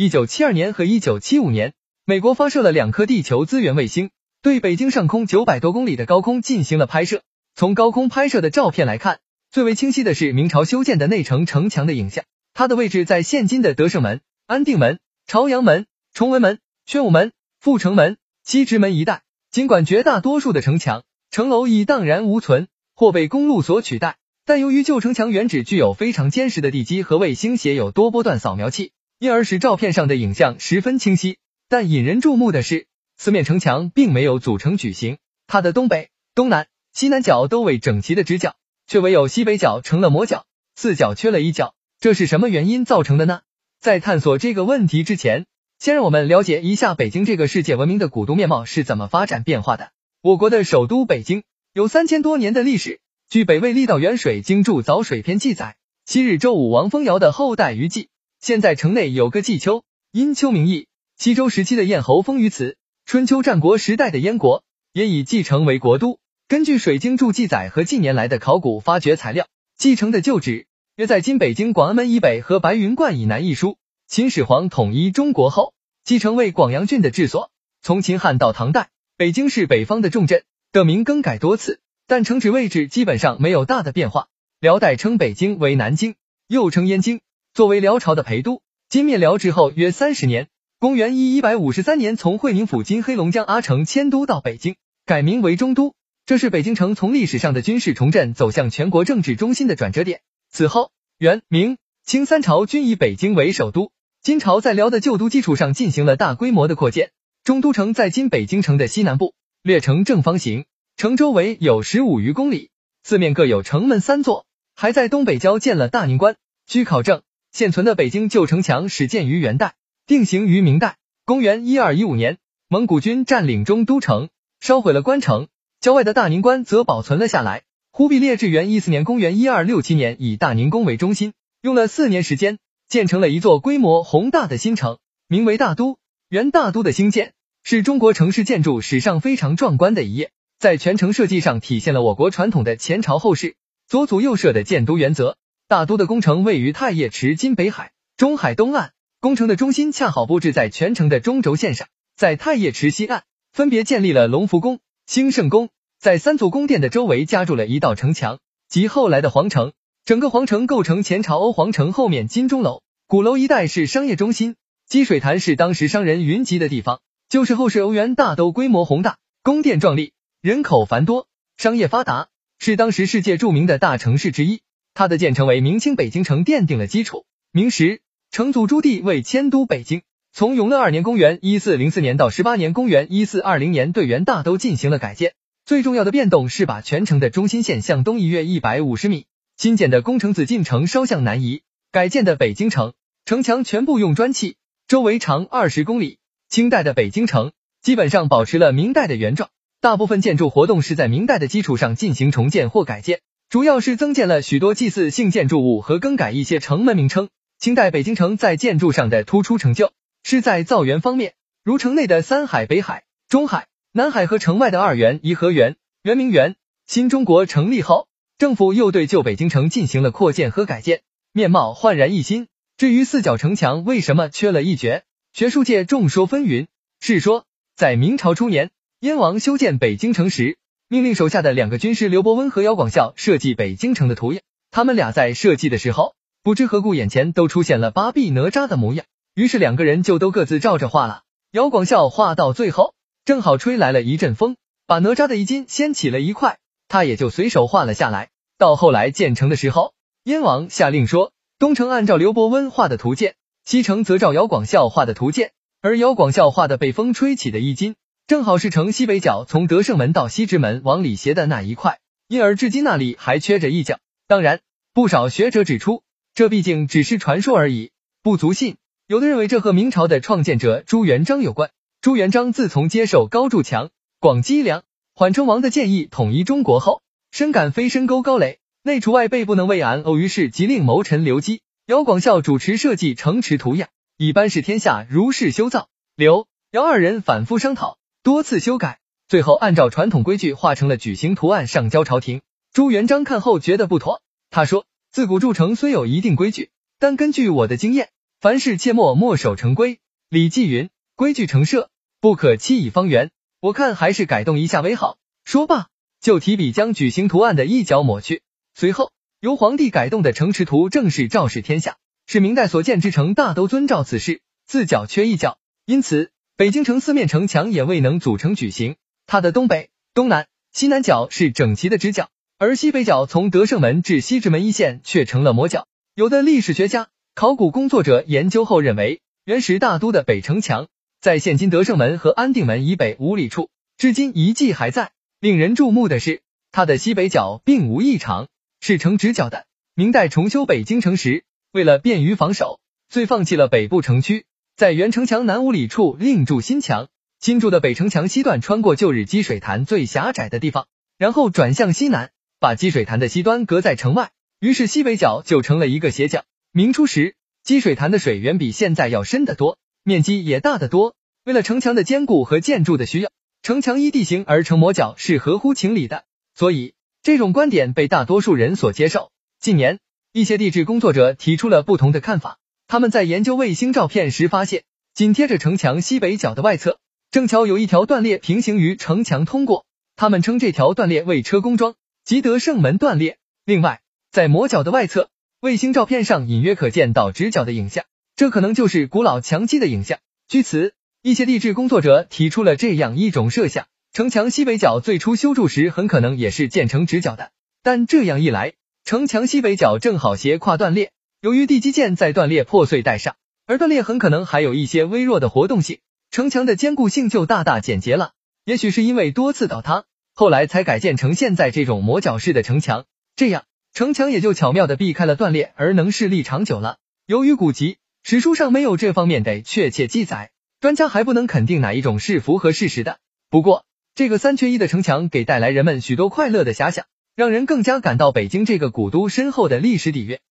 一九七二年和一九七五年，美国发射了两颗地球资源卫星，对北京上空九百多公里的高空进行了拍摄。从高空拍摄的照片来看，最为清晰的是明朝修建的内城城墙的影像。它的位置在现今的德胜门、安定门、朝阳门、崇文门、宣武门、阜成门、西直门一带。尽管绝大多数的城墙、城楼已荡然无存，或被公路所取代，但由于旧城墙原址具有非常坚实的地基和卫星携有多波段扫描器，因而使照片上的影像十分清晰。但引人注目的是，四面城墙并没有组成矩形，它的东北、东南、西南角都为整齐的直角，却唯有西北角成了磨角，四角缺了一角。这是什么原因造成的呢？在探索这个问题之前，先让我们了解一下北京这个世界闻名的古都面貌是怎么发展变化的。我国的首都北京有三千多年的历史。据《北魏郦道元水经注早水篇》记载，昔日周武王封尧的后代于冀，现在城内有个季丘，因丘名义。西周时期的燕侯封于此，春秋战国时代的燕国也以继承为国都。根据《水经注》记载和近年来的考古发掘材料，继承的旧址。约在今北京广安门以北和白云观以南一书，秦始皇统一中国后，继承为广阳郡的治所。从秦汉到唐代，北京是北方的重镇，的名更改多次，但城址位置基本上没有大的变化。辽代称北京为南京，又称燕京，作为辽朝的陪都。金灭辽之后约三十年，公元一一百五十三年，从会宁府（今黑龙江阿城）迁都到北京，改名为中都。这是北京城从历史上的军事重镇走向全国政治中心的转折点。此后，元、明、清三朝均以北京为首都。金朝在辽的旧都基础上进行了大规模的扩建。中都城在今北京城的西南部，略呈正方形，城周围有十五余公里，四面各有城门三座，还在东北郊建了大宁关。据考证，现存的北京旧城墙始建于元代，定型于明代。公元一二一五年，蒙古军占领中都城，烧毁了关城，郊外的大宁关则保存了下来。忽必烈至元一四年（公元一二六七年）以大宁宫为中心，用了四年时间，建成了一座规模宏大的新城，名为大都。元大都的兴建是中国城市建筑史上非常壮观的一页，在全城设计上体现了我国传统的前朝后市、左祖右社的建都原则。大都的工程位于太液池（金北海）中海东岸，工程的中心恰好布置在全城的中轴线上，在太液池西岸分别建立了隆福宫、兴圣宫。在三座宫殿的周围加筑了一道城墙，即后来的皇城。整个皇城构成前朝欧皇城后面金钟楼。鼓楼一带是商业中心，积水潭是当时商人云集的地方。就是后世欧元大都规模宏大，宫殿壮丽，人口繁多，商业发达，是当时世界著名的大城市之一。它的建成为明清北京城奠定了基础。明时，成祖朱棣为迁都北京，从永乐二年（公元一四零四年）到十八年（公元一四二零年），对元大都进行了改建。最重要的变动是把全城的中心线向东移约一百五十米，新建的宫城紫禁城稍向南移，改建的北京城城墙全部用砖砌，周围长二十公里。清代的北京城基本上保持了明代的原状，大部分建筑活动是在明代的基础上进行重建或改建，主要是增建了许多祭祀性建筑物和更改一些城门名称。清代北京城在建筑上的突出成就是在造园方面，如城内的三海、北海、中海。南海和城外的二园、颐和园、圆明园，新中国成立后，政府又对旧北京城进行了扩建和改建，面貌焕然一新。至于四角城墙为什么缺了一绝，学术界众说纷纭。是说，在明朝初年，燕王修建北京城时，命令手下的两个军师刘伯温和姚广孝设计北京城的图样。他们俩在设计的时候，不知何故眼前都出现了八臂哪吒的模样，于是两个人就都各自照着画了。姚广孝画到最后。正好吹来了一阵风，把哪吒的衣襟掀起了一块，他也就随手画了下来。到后来建成的时候，燕王下令说，东城按照刘伯温画的图建，西城则照姚广孝画的图建。而姚广孝画的被风吹起的衣襟，正好是城西北角从德胜门到西直门往里斜的那一块，因而至今那里还缺着一角。当然，不少学者指出，这毕竟只是传说而已，不足信。有的认为这和明朝的创建者朱元璋有关。朱元璋自从接受高筑墙、广积粮、缓称王的建议，统一中国后，深感飞深沟高垒，内除外备不能为安，偶于是即令谋臣刘基、姚广孝主持设计城池图样，以班示天下，如是修造。刘、姚二人反复商讨，多次修改，最后按照传统规矩画成了矩形图案，上交朝廷。朱元璋看后觉得不妥，他说：“自古筑城虽有一定规矩，但根据我的经验，凡事切莫墨守成规。礼记云：规矩成社，不可欺以方圆。我看还是改动一下为好。说罢，就提笔将矩形图案的一角抹去。随后，由皇帝改动的城池图正式昭示天下，是明代所建之城大都遵照此事，自角缺一角。因此，北京城四面城墙也未能组成矩形，它的东北、东南、西南角是整齐的直角，而西北角从德胜门至西直门一线却成了磨角。有的历史学家、考古工作者研究后认为，原始大都的北城墙。在现今德胜门和安定门以北五里处，至今遗迹还在。令人注目的是，它的西北角并无异常，是呈直角的。明代重修北京城时，为了便于防守，遂放弃了北部城区，在原城墙南五里处另筑新墙。新筑的北城墙西段穿过旧日积水潭最狭窄的地方，然后转向西南，把积水潭的西端隔在城外。于是西北角就成了一个斜角。明初时，积水潭的水远比现在要深得多。面积也大得多。为了城墙的坚固和建筑的需要，城墙依地形而成磨角是合乎情理的，所以这种观点被大多数人所接受。近年，一些地质工作者提出了不同的看法。他们在研究卫星照片时发现，紧贴着城墙西北角的外侧，正巧有一条断裂平行于城墙通过。他们称这条断裂为车公桩，即德胜门断裂。另外，在磨角的外侧，卫星照片上隐约可见到直角的影像。这可能就是古老墙基的影像。据此，一些地质工作者提出了这样一种设想：城墙西北角最初修筑时很可能也是建成直角的，但这样一来，城墙西北角正好斜跨断裂。由于地基建在断裂破碎带上，而断裂很可能还有一些微弱的活动性，城墙的坚固性就大大减节了。也许是因为多次倒塌，后来才改建成现在这种磨角式的城墙，这样城墙也就巧妙的避开了断裂，而能势力长久了。由于古籍。史书上没有这方面的确切记载，专家还不能肯定哪一种是符合事实的。不过，这个三缺一的城墙给带来人们许多快乐的遐想，让人更加感到北京这个古都深厚的历史底蕴。